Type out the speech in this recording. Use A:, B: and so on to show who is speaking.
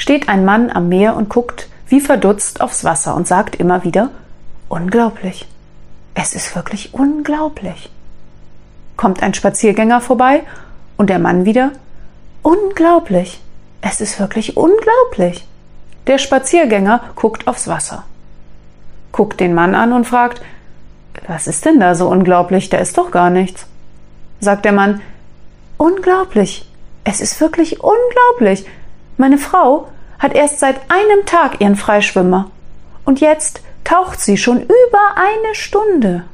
A: steht ein Mann am Meer und guckt wie verdutzt aufs Wasser und sagt immer wieder Unglaublich. Es ist wirklich unglaublich. Kommt ein Spaziergänger vorbei und der Mann wieder Unglaublich. Es ist wirklich unglaublich. Der Spaziergänger guckt aufs Wasser, guckt den Mann an und fragt Was ist denn da so unglaublich? Da ist doch gar nichts. Sagt der Mann Unglaublich. Es ist wirklich unglaublich. Meine Frau hat erst seit einem Tag ihren Freischwimmer. Und jetzt taucht sie schon über eine Stunde.